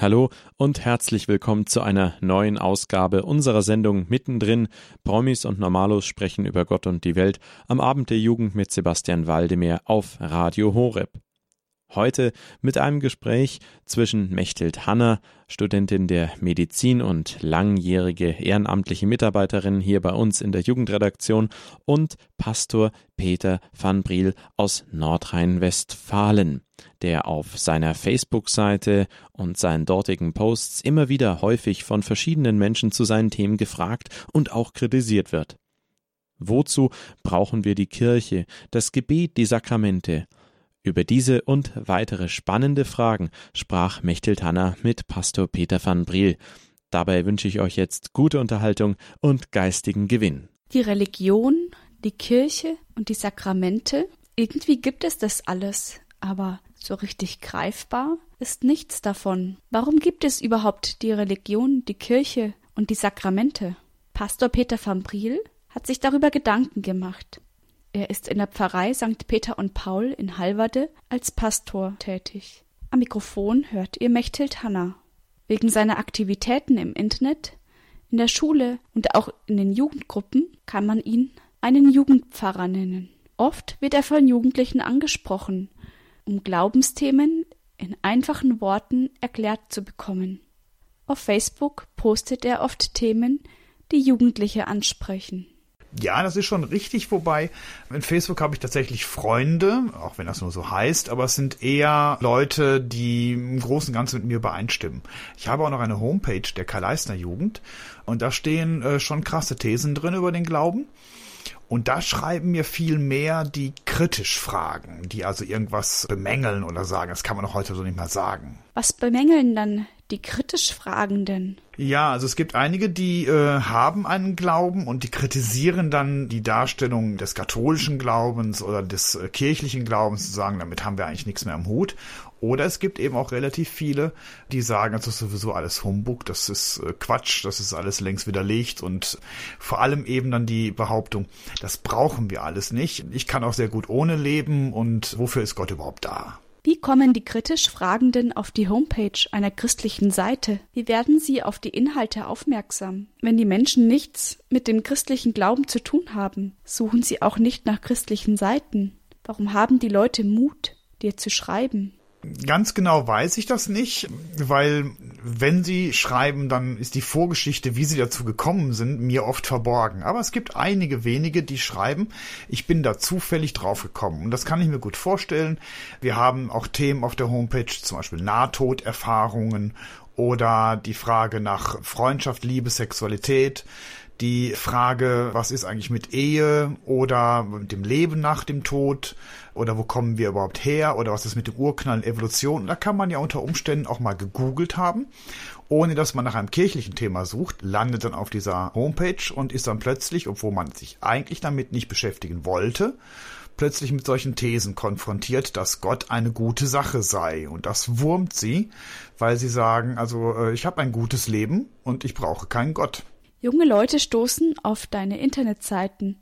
Hallo und herzlich willkommen zu einer neuen Ausgabe unserer Sendung Mittendrin. Promis und Normalos sprechen über Gott und die Welt am Abend der Jugend mit Sebastian Waldemar auf Radio Horeb. Heute mit einem Gespräch zwischen Mechthild Hanner, Studentin der Medizin und langjährige ehrenamtliche Mitarbeiterin hier bei uns in der Jugendredaktion, und Pastor Peter van Briel aus Nordrhein-Westfalen, der auf seiner Facebook-Seite und seinen dortigen Posts immer wieder häufig von verschiedenen Menschen zu seinen Themen gefragt und auch kritisiert wird. Wozu brauchen wir die Kirche, das Gebet, die Sakramente? Über diese und weitere spannende Fragen sprach Mechthild Hanna mit Pastor Peter van Briel. Dabei wünsche ich euch jetzt gute Unterhaltung und geistigen Gewinn. Die Religion, die Kirche und die Sakramente, irgendwie gibt es das alles, aber so richtig greifbar ist nichts davon. Warum gibt es überhaupt die Religion, die Kirche und die Sakramente? Pastor Peter van Briel hat sich darüber Gedanken gemacht. Er ist in der Pfarrei St. Peter und Paul in Halverde als Pastor tätig. Am Mikrofon hört ihr Mechthild Hanna. Wegen seiner Aktivitäten im Internet, in der Schule und auch in den Jugendgruppen kann man ihn einen Jugendpfarrer nennen. Oft wird er von Jugendlichen angesprochen, um Glaubensthemen in einfachen Worten erklärt zu bekommen. Auf Facebook postet er oft Themen, die Jugendliche ansprechen. Ja, das ist schon richtig, wobei in Facebook habe ich tatsächlich Freunde, auch wenn das nur so heißt, aber es sind eher Leute, die im Großen und Ganzen mit mir übereinstimmen. Ich habe auch noch eine Homepage der Karl-Leistner Jugend und da stehen äh, schon krasse Thesen drin über den Glauben. Und da schreiben mir viel mehr die kritisch fragen, die also irgendwas bemängeln oder sagen. Das kann man doch heute so nicht mehr sagen. Was bemängeln dann die kritisch Fragenden? Ja, also es gibt einige, die äh, haben einen Glauben und die kritisieren dann die Darstellung des katholischen Glaubens oder des äh, kirchlichen Glaubens, zu sagen, damit haben wir eigentlich nichts mehr am Hut. Oder es gibt eben auch relativ viele, die sagen, das ist sowieso alles Humbug, das ist äh, Quatsch, das ist alles längst widerlegt und vor allem eben dann die Behauptung, das brauchen wir alles nicht. Ich kann auch sehr gut ohne leben und wofür ist Gott überhaupt da? Wie kommen die kritisch Fragenden auf die Homepage einer christlichen Seite? Wie werden sie auf die Inhalte aufmerksam? Wenn die Menschen nichts mit dem christlichen Glauben zu tun haben, suchen sie auch nicht nach christlichen Seiten. Warum haben die Leute Mut, dir zu schreiben? Ganz genau weiß ich das nicht, weil wenn sie schreiben, dann ist die Vorgeschichte, wie sie dazu gekommen sind, mir oft verborgen. Aber es gibt einige wenige, die schreiben, ich bin da zufällig drauf gekommen. Und das kann ich mir gut vorstellen. Wir haben auch Themen auf der Homepage, zum Beispiel Nahtoderfahrungen oder die Frage nach Freundschaft, Liebe, Sexualität die Frage, was ist eigentlich mit Ehe oder mit dem Leben nach dem Tod oder wo kommen wir überhaupt her oder was ist mit dem Urknall und Evolution. Da kann man ja unter Umständen auch mal gegoogelt haben, ohne dass man nach einem kirchlichen Thema sucht, landet dann auf dieser Homepage und ist dann plötzlich, obwohl man sich eigentlich damit nicht beschäftigen wollte, plötzlich mit solchen Thesen konfrontiert, dass Gott eine gute Sache sei. Und das wurmt sie, weil sie sagen, also äh, ich habe ein gutes Leben und ich brauche keinen Gott. Junge Leute stoßen auf deine Internetseiten,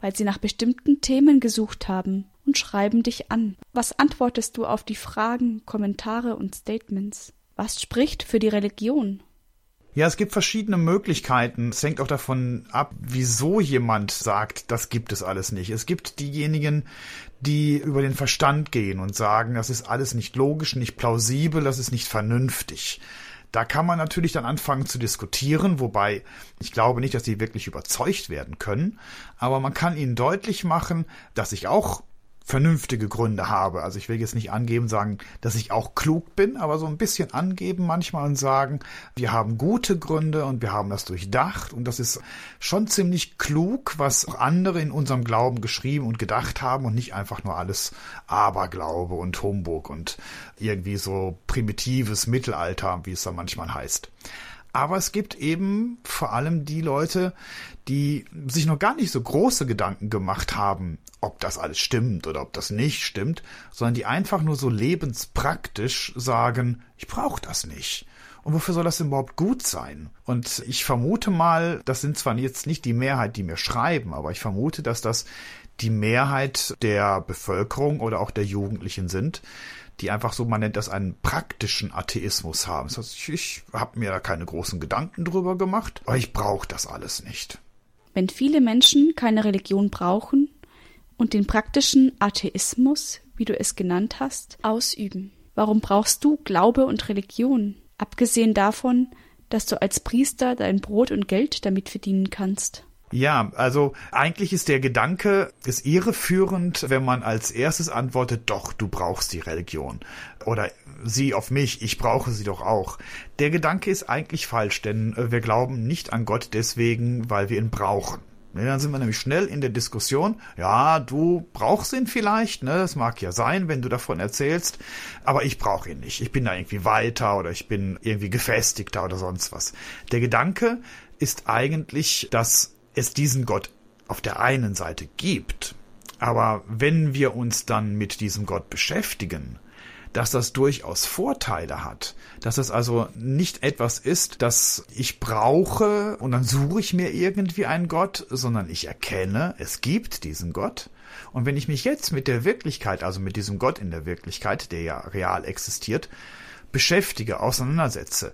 weil sie nach bestimmten Themen gesucht haben und schreiben dich an. Was antwortest du auf die Fragen, Kommentare und Statements? Was spricht für die Religion? Ja, es gibt verschiedene Möglichkeiten. Es hängt auch davon ab, wieso jemand sagt, das gibt es alles nicht. Es gibt diejenigen, die über den Verstand gehen und sagen, das ist alles nicht logisch, nicht plausibel, das ist nicht vernünftig. Da kann man natürlich dann anfangen zu diskutieren, wobei ich glaube nicht, dass sie wirklich überzeugt werden können, aber man kann ihnen deutlich machen, dass ich auch vernünftige Gründe habe. Also ich will jetzt nicht angeben, sagen, dass ich auch klug bin, aber so ein bisschen angeben manchmal und sagen, wir haben gute Gründe und wir haben das durchdacht und das ist schon ziemlich klug, was andere in unserem Glauben geschrieben und gedacht haben und nicht einfach nur alles Aberglaube und Humbug und irgendwie so primitives Mittelalter, wie es dann manchmal heißt. Aber es gibt eben vor allem die Leute, die sich noch gar nicht so große Gedanken gemacht haben, ob das alles stimmt oder ob das nicht stimmt, sondern die einfach nur so lebenspraktisch sagen, ich brauche das nicht. Und wofür soll das überhaupt gut sein? Und ich vermute mal, das sind zwar jetzt nicht die Mehrheit, die mir schreiben, aber ich vermute, dass das die Mehrheit der Bevölkerung oder auch der Jugendlichen sind, die einfach so, man nennt das einen praktischen Atheismus haben. Das heißt, ich, ich habe mir da keine großen Gedanken drüber gemacht, aber ich brauche das alles nicht. Wenn viele Menschen keine Religion brauchen und den praktischen Atheismus, wie du es genannt hast, ausüben, warum brauchst du Glaube und Religion? Abgesehen davon, dass du als Priester dein Brot und Geld damit verdienen kannst. Ja, also eigentlich ist der Gedanke, ist irreführend, wenn man als erstes antwortet, doch, du brauchst die Religion. Oder sie auf mich, ich brauche sie doch auch. Der Gedanke ist eigentlich falsch, denn äh, wir glauben nicht an Gott deswegen, weil wir ihn brauchen. Dann sind wir nämlich schnell in der Diskussion. Ja, du brauchst ihn vielleicht, ne? Das mag ja sein, wenn du davon erzählst, aber ich brauche ihn nicht. Ich bin da irgendwie weiter oder ich bin irgendwie gefestigter oder sonst was. Der Gedanke ist eigentlich, dass es diesen Gott auf der einen Seite gibt, aber wenn wir uns dann mit diesem Gott beschäftigen, dass das durchaus Vorteile hat, dass es also nicht etwas ist, das ich brauche und dann suche ich mir irgendwie einen Gott, sondern ich erkenne, es gibt diesen Gott. Und wenn ich mich jetzt mit der Wirklichkeit, also mit diesem Gott in der Wirklichkeit, der ja real existiert, beschäftige, auseinandersetze,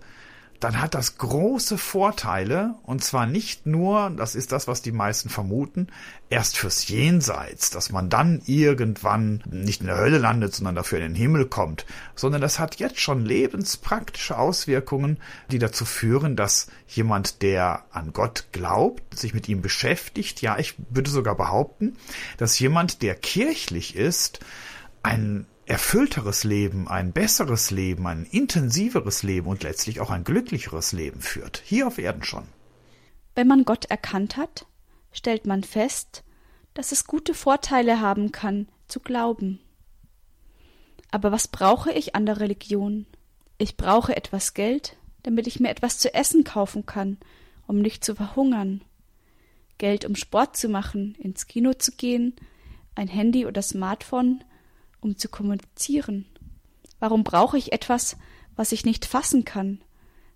dann hat das große Vorteile, und zwar nicht nur, das ist das, was die meisten vermuten, erst fürs Jenseits, dass man dann irgendwann nicht in der Hölle landet, sondern dafür in den Himmel kommt, sondern das hat jetzt schon lebenspraktische Auswirkungen, die dazu führen, dass jemand, der an Gott glaubt, sich mit ihm beschäftigt, ja, ich würde sogar behaupten, dass jemand, der kirchlich ist, ein erfüllteres Leben, ein besseres Leben, ein intensiveres Leben und letztlich auch ein glücklicheres Leben führt, hier auf Erden schon. Wenn man Gott erkannt hat, stellt man fest, dass es gute Vorteile haben kann, zu glauben. Aber was brauche ich an der Religion? Ich brauche etwas Geld, damit ich mir etwas zu essen kaufen kann, um nicht zu verhungern. Geld, um Sport zu machen, ins Kino zu gehen, ein Handy oder Smartphone, um zu kommunizieren? Warum brauche ich etwas, was ich nicht fassen kann,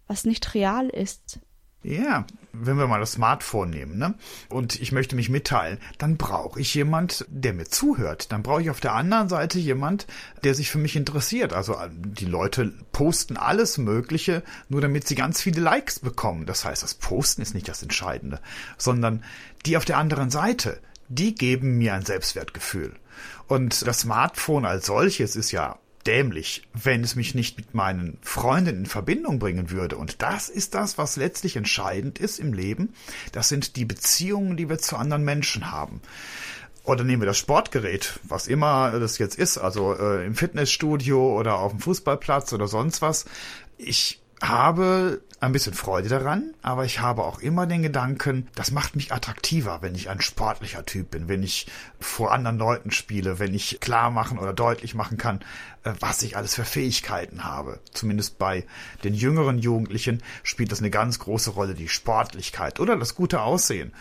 was nicht real ist? Ja, wenn wir mal das Smartphone nehmen, ne? Und ich möchte mich mitteilen, dann brauche ich jemand, der mir zuhört. Dann brauche ich auf der anderen Seite jemand, der sich für mich interessiert. Also äh, die Leute posten alles Mögliche, nur damit sie ganz viele Likes bekommen. Das heißt, das Posten ist nicht das Entscheidende, sondern die auf der anderen Seite, die geben mir ein Selbstwertgefühl. Und das Smartphone als solches ist ja dämlich, wenn es mich nicht mit meinen Freunden in Verbindung bringen würde. Und das ist das, was letztlich entscheidend ist im Leben. Das sind die Beziehungen, die wir zu anderen Menschen haben. Oder nehmen wir das Sportgerät, was immer das jetzt ist, also äh, im Fitnessstudio oder auf dem Fußballplatz oder sonst was. Ich habe ein bisschen Freude daran, aber ich habe auch immer den Gedanken, das macht mich attraktiver, wenn ich ein sportlicher Typ bin, wenn ich vor anderen Leuten spiele, wenn ich klar machen oder deutlich machen kann, äh, was ich alles für Fähigkeiten habe. Zumindest bei den jüngeren Jugendlichen spielt das eine ganz große Rolle, die Sportlichkeit oder das gute Aussehen.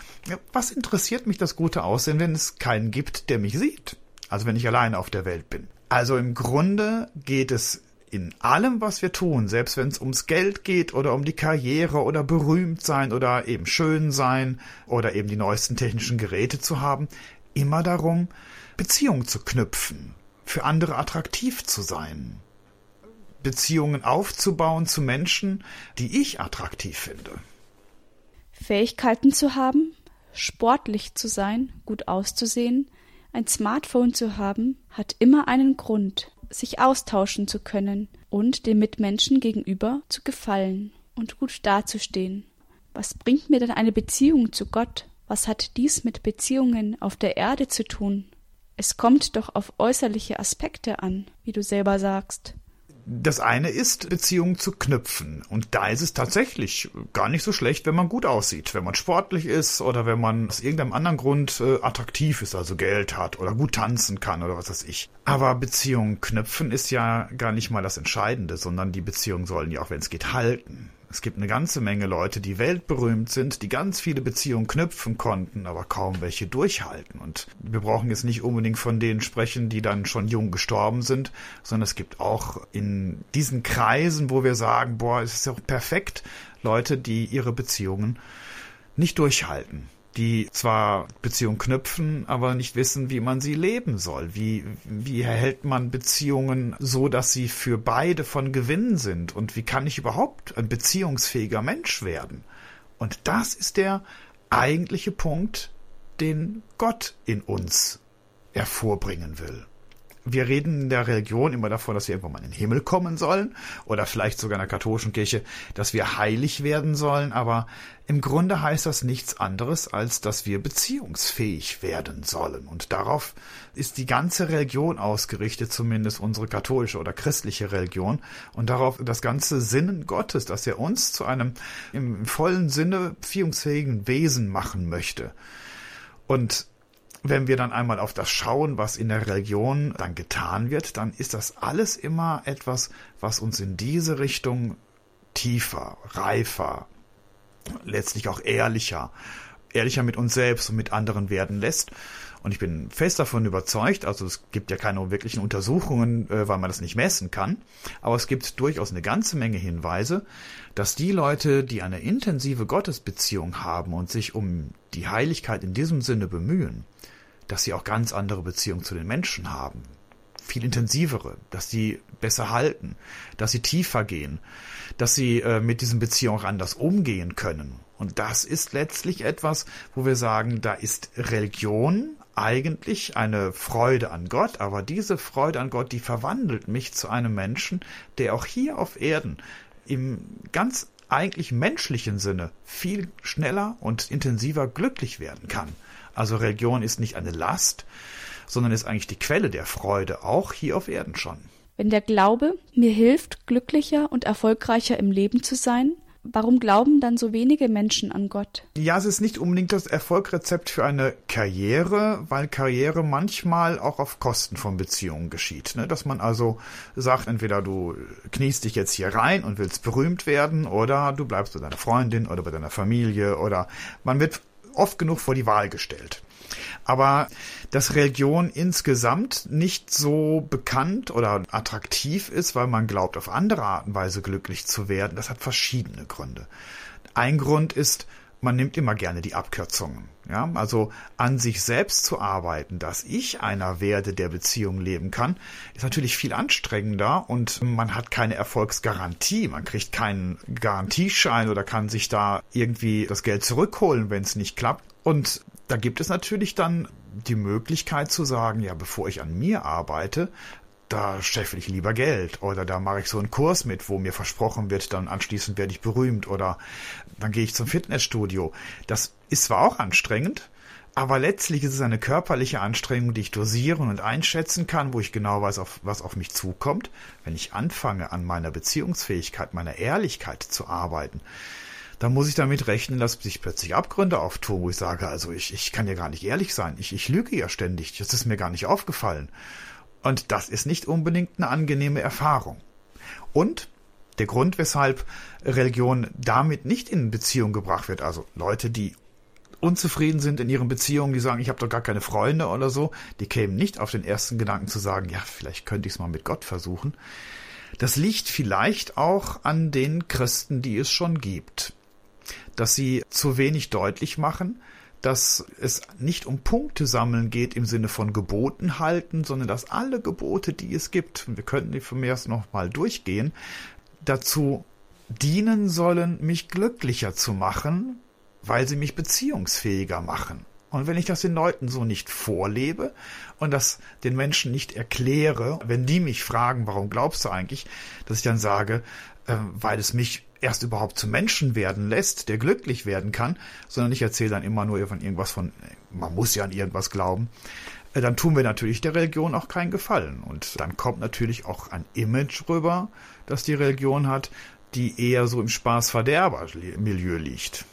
Was interessiert mich das gute Aussehen, wenn es keinen gibt, der mich sieht? Also wenn ich alleine auf der Welt bin. Also im Grunde geht es in allem, was wir tun, selbst wenn es ums Geld geht oder um die Karriere oder berühmt sein oder eben schön sein oder eben die neuesten technischen Geräte zu haben, immer darum, Beziehungen zu knüpfen, für andere attraktiv zu sein, Beziehungen aufzubauen zu Menschen, die ich attraktiv finde. Fähigkeiten zu haben, sportlich zu sein, gut auszusehen, ein Smartphone zu haben, hat immer einen Grund, sich austauschen zu können und dem Mitmenschen gegenüber zu gefallen und gut dazustehen. Was bringt mir denn eine Beziehung zu Gott? Was hat dies mit Beziehungen auf der Erde zu tun? Es kommt doch auf äußerliche Aspekte an, wie du selber sagst. Das eine ist, Beziehungen zu knüpfen. Und da ist es tatsächlich gar nicht so schlecht, wenn man gut aussieht. Wenn man sportlich ist oder wenn man aus irgendeinem anderen Grund äh, attraktiv ist, also Geld hat oder gut tanzen kann oder was weiß ich. Aber Beziehungen knüpfen ist ja gar nicht mal das Entscheidende, sondern die Beziehungen sollen ja auch, wenn es geht, halten. Es gibt eine ganze Menge Leute, die weltberühmt sind, die ganz viele Beziehungen knüpfen konnten, aber kaum welche durchhalten. Und wir brauchen jetzt nicht unbedingt von denen sprechen, die dann schon jung gestorben sind, sondern es gibt auch in diesen Kreisen, wo wir sagen, boah, es ist ja perfekt, Leute, die ihre Beziehungen nicht durchhalten die zwar Beziehungen knüpfen, aber nicht wissen, wie man sie leben soll. Wie, wie erhält man Beziehungen so, dass sie für beide von Gewinn sind? Und wie kann ich überhaupt ein beziehungsfähiger Mensch werden? Und das ist der eigentliche Punkt, den Gott in uns hervorbringen will wir reden in der Religion immer davon, dass wir irgendwann mal in den Himmel kommen sollen oder vielleicht sogar in der katholischen Kirche, dass wir heilig werden sollen, aber im Grunde heißt das nichts anderes, als dass wir beziehungsfähig werden sollen. Und darauf ist die ganze Religion ausgerichtet, zumindest unsere katholische oder christliche Religion, und darauf das ganze Sinnen Gottes, dass er uns zu einem im vollen Sinne beziehungsfähigen Wesen machen möchte. Und wenn wir dann einmal auf das schauen, was in der Religion dann getan wird, dann ist das alles immer etwas, was uns in diese Richtung tiefer, reifer, letztlich auch ehrlicher, ehrlicher mit uns selbst und mit anderen werden lässt. Und ich bin fest davon überzeugt, also es gibt ja keine wirklichen Untersuchungen, äh, weil man das nicht messen kann, aber es gibt durchaus eine ganze Menge Hinweise, dass die Leute, die eine intensive Gottesbeziehung haben und sich um die Heiligkeit in diesem Sinne bemühen, dass sie auch ganz andere Beziehungen zu den Menschen haben. Viel intensivere, dass sie besser halten, dass sie tiefer gehen, dass sie äh, mit diesen Beziehungen anders umgehen können. Und das ist letztlich etwas, wo wir sagen, da ist Religion eigentlich eine Freude an Gott, aber diese Freude an Gott, die verwandelt mich zu einem Menschen, der auch hier auf Erden im ganz eigentlich menschlichen Sinne viel schneller und intensiver glücklich werden kann. Also Religion ist nicht eine Last, sondern ist eigentlich die Quelle der Freude, auch hier auf Erden schon. Wenn der Glaube mir hilft, glücklicher und erfolgreicher im Leben zu sein, warum glauben dann so wenige Menschen an Gott? Ja, es ist nicht unbedingt das Erfolgrezept für eine Karriere, weil Karriere manchmal auch auf Kosten von Beziehungen geschieht. Ne? Dass man also sagt, entweder du kniest dich jetzt hier rein und willst berühmt werden oder du bleibst bei deiner Freundin oder bei deiner Familie oder man wird oft genug vor die Wahl gestellt. Aber dass Religion insgesamt nicht so bekannt oder attraktiv ist, weil man glaubt, auf andere Art und Weise glücklich zu werden, das hat verschiedene Gründe. Ein Grund ist, man nimmt immer gerne die Abkürzungen. Ja, also an sich selbst zu arbeiten, dass ich einer werde, der Beziehungen leben kann, ist natürlich viel anstrengender und man hat keine Erfolgsgarantie. Man kriegt keinen Garantieschein oder kann sich da irgendwie das Geld zurückholen, wenn es nicht klappt. Und da gibt es natürlich dann die Möglichkeit zu sagen, ja, bevor ich an mir arbeite, da scheffel ich lieber Geld oder da mache ich so einen Kurs mit, wo mir versprochen wird, dann anschließend werde ich berühmt oder dann gehe ich zum Fitnessstudio. Das ist zwar auch anstrengend, aber letztlich ist es eine körperliche Anstrengung, die ich dosieren und einschätzen kann, wo ich genau weiß, was auf mich zukommt. Wenn ich anfange, an meiner Beziehungsfähigkeit, meiner Ehrlichkeit zu arbeiten, dann muss ich damit rechnen, dass sich plötzlich Abgründe auftun, wo ich sage, also ich, ich kann ja gar nicht ehrlich sein. Ich, ich lüge ja ständig. Das ist mir gar nicht aufgefallen. Und das ist nicht unbedingt eine angenehme Erfahrung. Und der Grund, weshalb Religion damit nicht in Beziehung gebracht wird, also Leute, die unzufrieden sind in ihren Beziehungen, die sagen, ich habe doch gar keine Freunde oder so, die kämen nicht auf den ersten Gedanken zu sagen, ja, vielleicht könnte ich es mal mit Gott versuchen. Das liegt vielleicht auch an den Christen, die es schon gibt, dass sie zu wenig deutlich machen, dass es nicht um Punkte sammeln geht im Sinne von Geboten halten, sondern dass alle Gebote, die es gibt, und wir könnten die von mir erst noch mal durchgehen, dazu dienen sollen, mich glücklicher zu machen, weil sie mich beziehungsfähiger machen. Und wenn ich das den Leuten so nicht vorlebe und das den Menschen nicht erkläre, wenn die mich fragen, warum glaubst du eigentlich, dass ich dann sage, äh, weil es mich erst überhaupt zum Menschen werden lässt, der glücklich werden kann, sondern ich erzähle dann immer nur von irgendwas von, man muss ja an irgendwas glauben, äh, dann tun wir natürlich der Religion auch keinen Gefallen. Und dann kommt natürlich auch ein Image rüber, das die Religion hat, die eher so im Spaß-Verderber-Milieu liegt.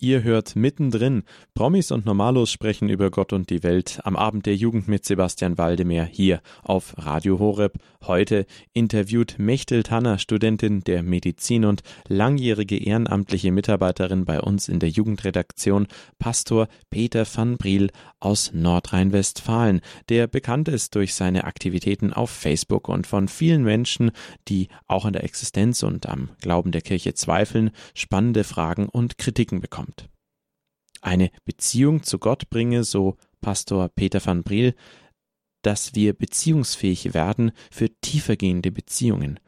Ihr hört mittendrin. Promis und Normalos sprechen über Gott und die Welt am Abend der Jugend mit Sebastian Waldemar hier auf Radio Horeb. Heute interviewt Mechtel Tanner, Studentin der Medizin und langjährige ehrenamtliche Mitarbeiterin bei uns in der Jugendredaktion, Pastor Peter van Briel aus Nordrhein-Westfalen, der bekannt ist durch seine Aktivitäten auf Facebook und von vielen Menschen, die auch an der Existenz und am Glauben der Kirche zweifeln, spannende Fragen und Kritiken bekommen. Eine Beziehung zu Gott bringe, so Pastor Peter van Briel, dass wir beziehungsfähig werden für tiefergehende Beziehungen.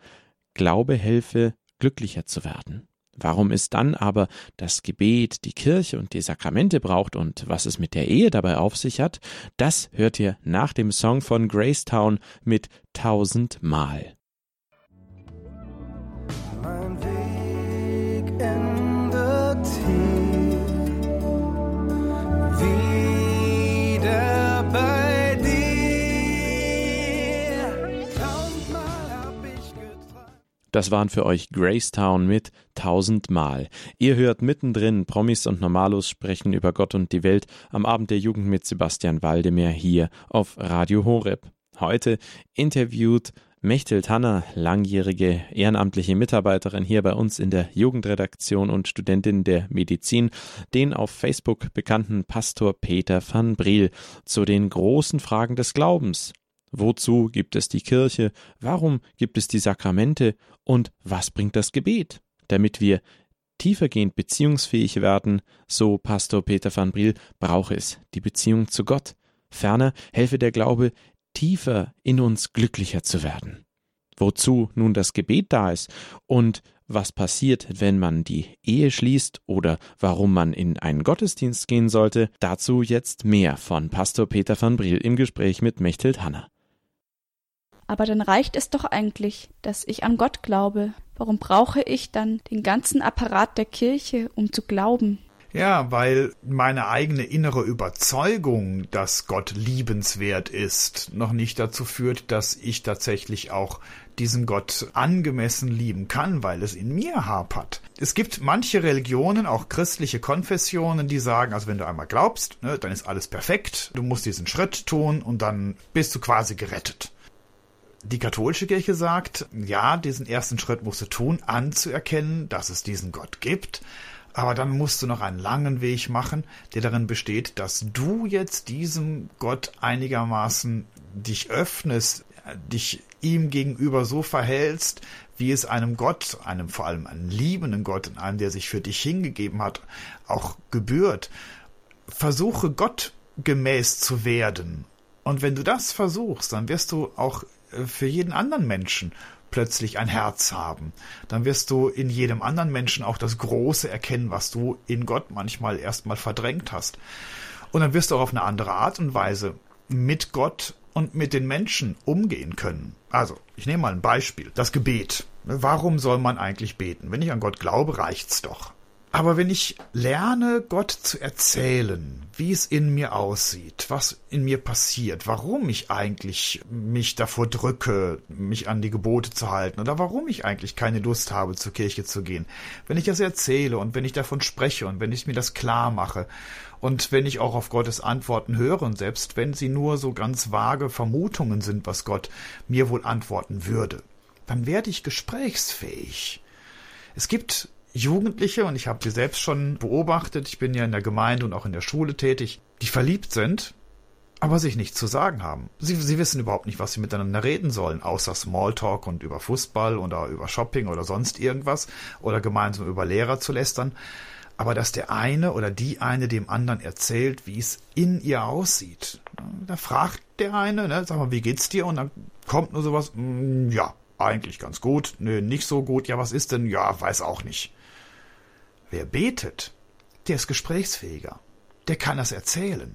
Glaube helfe, glücklicher zu werden. Warum es dann aber das Gebet, die Kirche und die Sakramente braucht und was es mit der Ehe dabei auf sich hat, das hört ihr nach dem Song von Gracetown mit Tausendmal. Das waren für euch Gracetown mit tausendmal. Ihr hört mittendrin Promis und Normalos sprechen über Gott und die Welt am Abend der Jugend mit Sebastian Waldemar hier auf Radio Horeb. Heute interviewt Mechthild Hanner, langjährige ehrenamtliche Mitarbeiterin hier bei uns in der Jugendredaktion und Studentin der Medizin, den auf Facebook bekannten Pastor Peter van Briel zu den großen Fragen des Glaubens. Wozu gibt es die Kirche? Warum gibt es die Sakramente? Und was bringt das Gebet? Damit wir tiefergehend beziehungsfähig werden, so Pastor Peter van Briel, brauche es die Beziehung zu Gott. Ferner helfe der Glaube, tiefer in uns glücklicher zu werden. Wozu nun das Gebet da ist und was passiert, wenn man die Ehe schließt oder warum man in einen Gottesdienst gehen sollte, dazu jetzt mehr von Pastor Peter van Briel im Gespräch mit Mechthild Hanner. Aber dann reicht es doch eigentlich, dass ich an Gott glaube. Warum brauche ich dann den ganzen Apparat der Kirche, um zu glauben? Ja, weil meine eigene innere Überzeugung, dass Gott liebenswert ist, noch nicht dazu führt, dass ich tatsächlich auch diesen Gott angemessen lieben kann, weil es in mir hapert. Es gibt manche Religionen, auch christliche Konfessionen, die sagen, also wenn du einmal glaubst, ne, dann ist alles perfekt, du musst diesen Schritt tun und dann bist du quasi gerettet. Die katholische Kirche sagt, ja, diesen ersten Schritt musst du tun, anzuerkennen, dass es diesen Gott gibt, aber dann musst du noch einen langen Weg machen, der darin besteht, dass du jetzt diesem Gott einigermaßen dich öffnest, dich ihm gegenüber so verhältst, wie es einem Gott, einem vor allem einem liebenden Gott, einem, der sich für dich hingegeben hat, auch gebührt. Versuche Gott gemäß zu werden. Und wenn du das versuchst, dann wirst du auch für jeden anderen Menschen plötzlich ein Herz haben. Dann wirst du in jedem anderen Menschen auch das Große erkennen, was du in Gott manchmal erstmal verdrängt hast. Und dann wirst du auch auf eine andere Art und Weise mit Gott und mit den Menschen umgehen können. Also, ich nehme mal ein Beispiel. Das Gebet. Warum soll man eigentlich beten? Wenn ich an Gott glaube, reicht's doch. Aber wenn ich lerne, Gott zu erzählen, wie es in mir aussieht, was in mir passiert, warum ich eigentlich mich davor drücke, mich an die Gebote zu halten oder warum ich eigentlich keine Lust habe, zur Kirche zu gehen, wenn ich das erzähle und wenn ich davon spreche und wenn ich mir das klar mache und wenn ich auch auf Gottes Antworten höre und selbst wenn sie nur so ganz vage Vermutungen sind, was Gott mir wohl antworten würde, dann werde ich gesprächsfähig. Es gibt Jugendliche, und ich habe die selbst schon beobachtet, ich bin ja in der Gemeinde und auch in der Schule tätig, die verliebt sind, aber sich nichts zu sagen haben. Sie, sie wissen überhaupt nicht, was sie miteinander reden sollen, außer Smalltalk und über Fußball oder über Shopping oder sonst irgendwas oder gemeinsam über Lehrer zu lästern. Aber dass der eine oder die eine dem anderen erzählt, wie es in ihr aussieht. Da fragt der eine, ne, sag mal, wie geht's dir? Und dann kommt nur sowas, mm, ja, eigentlich ganz gut, nö, nicht so gut, ja, was ist denn? Ja, weiß auch nicht. Wer betet, der ist gesprächsfähiger. Der kann das erzählen.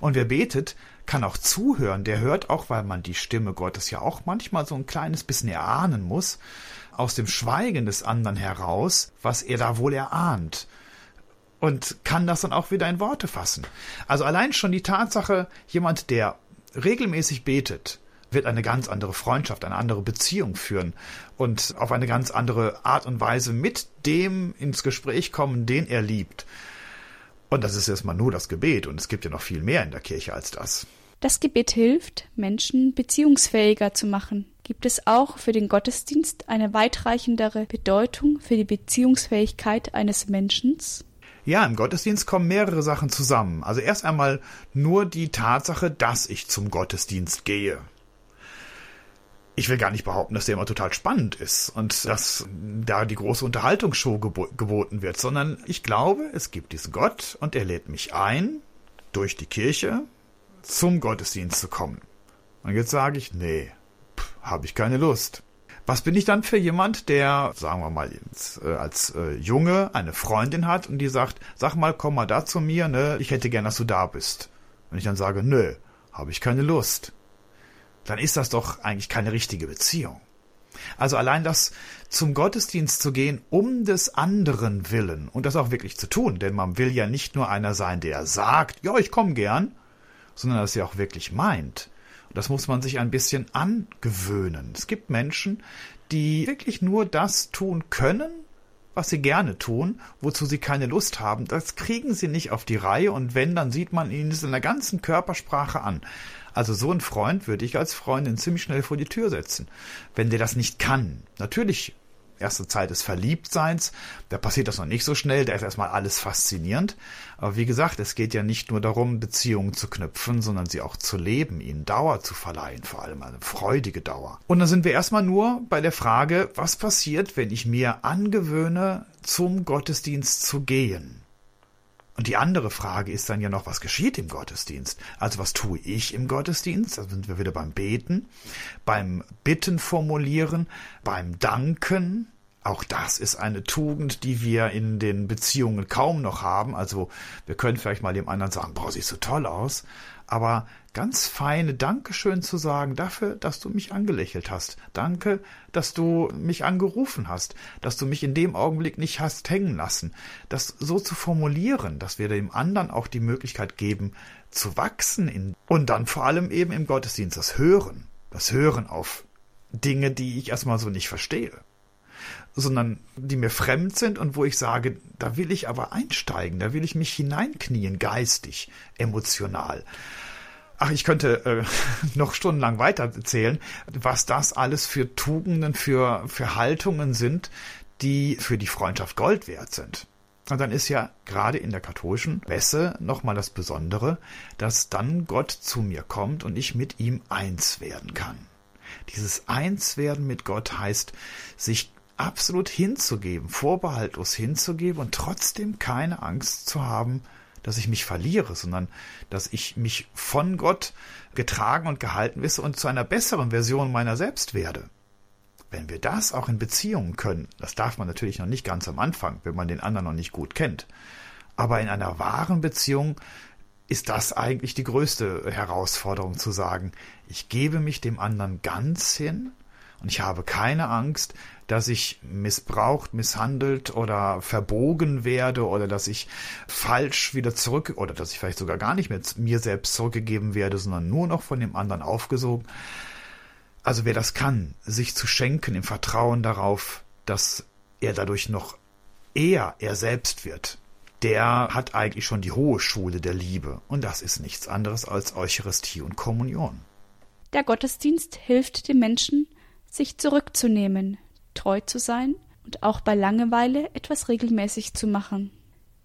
Und wer betet, kann auch zuhören. Der hört auch, weil man die Stimme Gottes ja auch manchmal so ein kleines bisschen erahnen muss, aus dem Schweigen des anderen heraus, was er da wohl erahnt. Und kann das dann auch wieder in Worte fassen. Also allein schon die Tatsache, jemand, der regelmäßig betet, wird eine ganz andere Freundschaft, eine andere Beziehung führen und auf eine ganz andere Art und Weise mit dem ins Gespräch kommen, den er liebt. Und das ist erstmal nur das Gebet und es gibt ja noch viel mehr in der Kirche als das. Das Gebet hilft, Menschen beziehungsfähiger zu machen. Gibt es auch für den Gottesdienst eine weitreichendere Bedeutung für die Beziehungsfähigkeit eines Menschen? Ja, im Gottesdienst kommen mehrere Sachen zusammen. Also erst einmal nur die Tatsache, dass ich zum Gottesdienst gehe. Ich will gar nicht behaupten, dass der immer total spannend ist und dass da die große Unterhaltungsshow gebo geboten wird, sondern ich glaube, es gibt diesen Gott und er lädt mich ein, durch die Kirche zum Gottesdienst zu kommen. Und jetzt sage ich, nee, habe ich keine Lust. Was bin ich dann für jemand, der, sagen wir mal, jetzt, äh, als äh, Junge eine Freundin hat und die sagt, sag mal, komm mal da zu mir, ne, ich hätte gern, dass du da bist. Wenn ich dann sage, nö, habe ich keine Lust dann ist das doch eigentlich keine richtige Beziehung. Also allein das zum Gottesdienst zu gehen, um des anderen willen und das auch wirklich zu tun, denn man will ja nicht nur einer sein, der sagt, ja, ich komme gern, sondern das ja auch wirklich meint. Und das muss man sich ein bisschen angewöhnen. Es gibt Menschen, die wirklich nur das tun können, was sie gerne tun, wozu sie keine Lust haben. Das kriegen sie nicht auf die Reihe und wenn, dann sieht man ihnen es in der ganzen Körpersprache an. Also so ein Freund würde ich als Freundin ziemlich schnell vor die Tür setzen, wenn der das nicht kann. Natürlich, erste Zeit des Verliebtseins, da passiert das noch nicht so schnell, da ist erstmal alles faszinierend. Aber wie gesagt, es geht ja nicht nur darum, Beziehungen zu knüpfen, sondern sie auch zu leben, ihnen Dauer zu verleihen, vor allem eine freudige Dauer. Und dann sind wir erstmal nur bei der Frage, was passiert, wenn ich mir angewöhne, zum Gottesdienst zu gehen? Und die andere Frage ist dann ja noch, was geschieht im Gottesdienst? Also was tue ich im Gottesdienst? Da sind wir wieder beim Beten, beim Bitten formulieren, beim Danken. Auch das ist eine Tugend, die wir in den Beziehungen kaum noch haben. Also wir können vielleicht mal dem anderen sagen, boah, siehst du toll aus aber ganz feine Dankeschön zu sagen dafür, dass du mich angelächelt hast. Danke, dass du mich angerufen hast, dass du mich in dem Augenblick nicht hast hängen lassen. Das so zu formulieren, dass wir dem anderen auch die Möglichkeit geben, zu wachsen in, und dann vor allem eben im Gottesdienst das Hören, das Hören auf Dinge, die ich erstmal so nicht verstehe sondern die mir fremd sind und wo ich sage, da will ich aber einsteigen, da will ich mich hineinknien, geistig, emotional. Ach, ich könnte äh, noch stundenlang weiter erzählen, was das alles für Tugenden, für, für Haltungen sind, die für die Freundschaft Gold wert sind. Und dann ist ja gerade in der katholischen Messe nochmal das Besondere, dass dann Gott zu mir kommt und ich mit ihm eins werden kann. Dieses Einswerden mit Gott heißt, sich absolut hinzugeben, vorbehaltlos hinzugeben und trotzdem keine Angst zu haben, dass ich mich verliere, sondern dass ich mich von Gott getragen und gehalten wisse und zu einer besseren Version meiner selbst werde. Wenn wir das auch in Beziehungen können, das darf man natürlich noch nicht ganz am Anfang, wenn man den anderen noch nicht gut kennt, aber in einer wahren Beziehung ist das eigentlich die größte Herausforderung zu sagen, ich gebe mich dem anderen ganz hin und ich habe keine Angst, dass ich missbraucht, misshandelt oder verbogen werde oder dass ich falsch wieder zurück oder dass ich vielleicht sogar gar nicht mehr mir selbst zurückgegeben werde, sondern nur noch von dem anderen aufgesogen. Also wer das kann, sich zu schenken im Vertrauen darauf, dass er dadurch noch eher er selbst wird, der hat eigentlich schon die hohe Schule der Liebe. Und das ist nichts anderes als Eucharistie und Kommunion. Der Gottesdienst hilft dem Menschen, sich zurückzunehmen, treu zu sein und auch bei Langeweile etwas regelmäßig zu machen.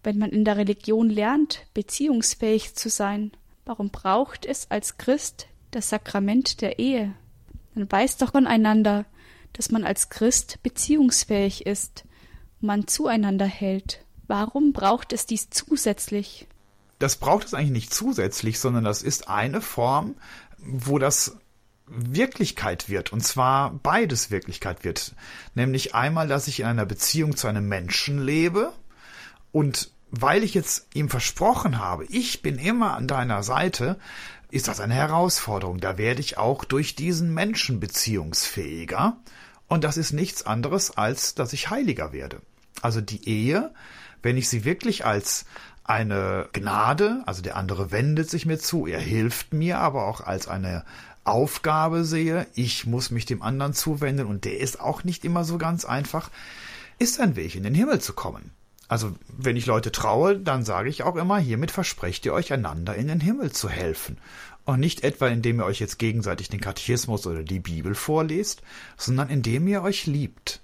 Wenn man in der Religion lernt, beziehungsfähig zu sein, warum braucht es als Christ das Sakrament der Ehe? Man weiß doch voneinander, dass man als Christ beziehungsfähig ist man zueinander hält. Warum braucht es dies zusätzlich? Das braucht es eigentlich nicht zusätzlich, sondern das ist eine Form, wo das Wirklichkeit wird, und zwar beides Wirklichkeit wird. Nämlich einmal, dass ich in einer Beziehung zu einem Menschen lebe und weil ich jetzt ihm versprochen habe, ich bin immer an deiner Seite, ist das eine Herausforderung. Da werde ich auch durch diesen Menschen beziehungsfähiger. Und das ist nichts anderes, als dass ich heiliger werde. Also die Ehe, wenn ich sie wirklich als eine Gnade, also der andere wendet sich mir zu, er hilft mir, aber auch als eine Aufgabe sehe, ich muss mich dem anderen zuwenden und der ist auch nicht immer so ganz einfach, ist ein Weg in den Himmel zu kommen. Also wenn ich Leute traue, dann sage ich auch immer, hiermit versprecht ihr euch einander in den Himmel zu helfen. Und nicht etwa indem ihr euch jetzt gegenseitig den Katechismus oder die Bibel vorlest, sondern indem ihr euch liebt.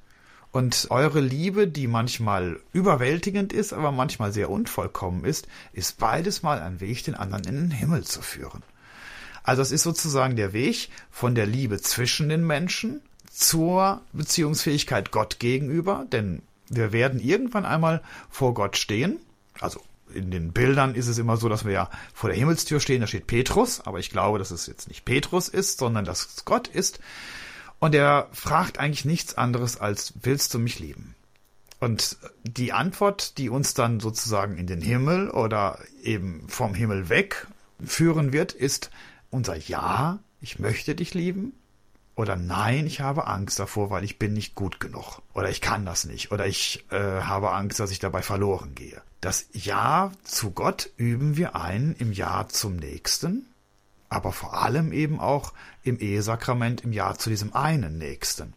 Und eure Liebe, die manchmal überwältigend ist, aber manchmal sehr unvollkommen ist, ist beides mal ein Weg, den anderen in den Himmel zu führen. Also es ist sozusagen der Weg von der Liebe zwischen den Menschen zur Beziehungsfähigkeit Gott gegenüber, denn wir werden irgendwann einmal vor Gott stehen. Also in den Bildern ist es immer so, dass wir ja vor der Himmelstür stehen, da steht Petrus, aber ich glaube, dass es jetzt nicht Petrus ist, sondern dass es Gott ist. Und er fragt eigentlich nichts anderes als, willst du mich lieben? Und die Antwort, die uns dann sozusagen in den Himmel oder eben vom Himmel weg führen wird, ist unser Ja, ich möchte dich lieben. Oder nein, ich habe Angst davor, weil ich bin nicht gut genug. Oder ich kann das nicht. Oder ich äh, habe Angst, dass ich dabei verloren gehe. Das Ja zu Gott üben wir ein im Ja zum Nächsten, aber vor allem eben auch im Ehesakrament im Ja zu diesem einen Nächsten.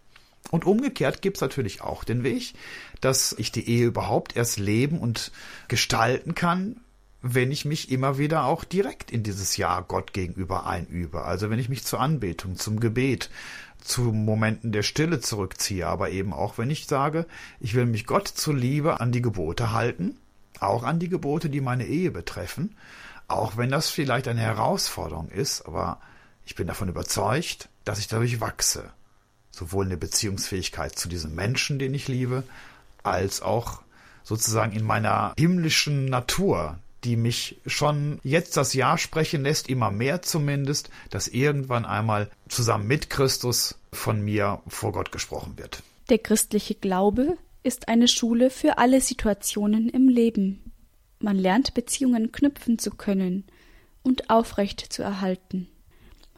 Und umgekehrt gibt's natürlich auch den Weg, dass ich die Ehe überhaupt erst leben und gestalten kann, wenn ich mich immer wieder auch direkt in dieses Ja Gott gegenüber einübe. Also wenn ich mich zur Anbetung, zum Gebet, zu Momenten der Stille zurückziehe, aber eben auch wenn ich sage, ich will mich Gott zuliebe an die Gebote halten, auch an die Gebote, die meine Ehe betreffen, auch wenn das vielleicht eine Herausforderung ist, aber ich bin davon überzeugt, dass ich dadurch wachse, sowohl in der Beziehungsfähigkeit zu diesem Menschen, den ich liebe, als auch sozusagen in meiner himmlischen Natur, die mich schon jetzt das Ja sprechen lässt, immer mehr zumindest, dass irgendwann einmal zusammen mit Christus von mir vor Gott gesprochen wird. Der christliche Glaube ist eine Schule für alle Situationen im Leben. Man lernt Beziehungen knüpfen zu können und aufrecht zu erhalten.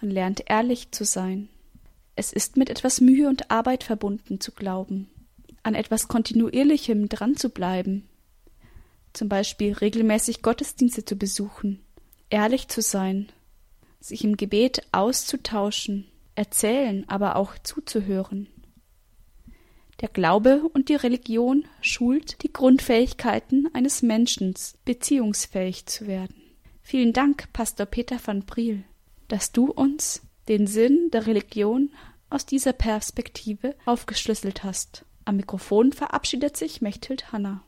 Man lernt ehrlich zu sein. Es ist mit etwas Mühe und Arbeit verbunden zu glauben, an etwas Kontinuierlichem dran zu bleiben, zum Beispiel regelmäßig Gottesdienste zu besuchen, ehrlich zu sein, sich im Gebet auszutauschen, erzählen, aber auch zuzuhören. Der Glaube und die Religion schult die Grundfähigkeiten eines Menschen, beziehungsfähig zu werden. Vielen Dank, Pastor Peter van Briel, dass du uns den Sinn der Religion aus dieser Perspektive aufgeschlüsselt hast. Am Mikrofon verabschiedet sich Mechthild Hanna.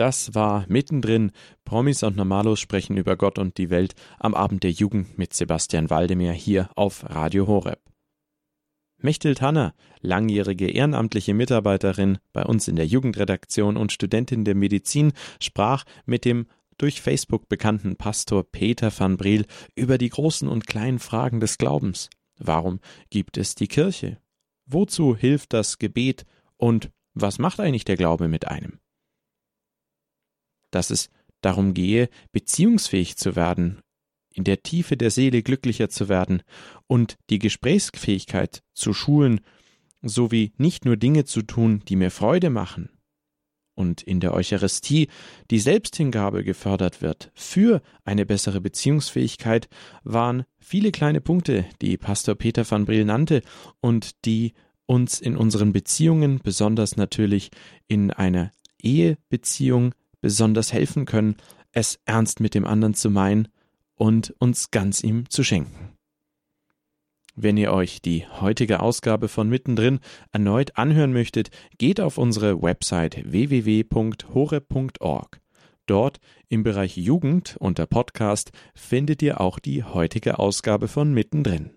Das war mittendrin. Promis und Normalos sprechen über Gott und die Welt am Abend der Jugend mit Sebastian Waldemir hier auf Radio Horeb. Mechthild Hanner, langjährige ehrenamtliche Mitarbeiterin bei uns in der Jugendredaktion und Studentin der Medizin, sprach mit dem durch Facebook bekannten Pastor Peter van Briel über die großen und kleinen Fragen des Glaubens. Warum gibt es die Kirche? Wozu hilft das Gebet? Und was macht eigentlich der Glaube mit einem? Dass es darum gehe, beziehungsfähig zu werden, in der Tiefe der Seele glücklicher zu werden und die Gesprächsfähigkeit zu schulen, sowie nicht nur Dinge zu tun, die mir Freude machen, und in der Eucharistie die Selbsthingabe gefördert wird. Für eine bessere Beziehungsfähigkeit, waren viele kleine Punkte, die Pastor Peter van Briel nannte und die uns in unseren Beziehungen, besonders natürlich in einer Ehebeziehung, besonders helfen können, es ernst mit dem anderen zu meinen und uns ganz ihm zu schenken. Wenn ihr euch die heutige Ausgabe von Mittendrin erneut anhören möchtet, geht auf unsere Website www.hore.org. Dort im Bereich Jugend unter Podcast findet ihr auch die heutige Ausgabe von Mittendrin.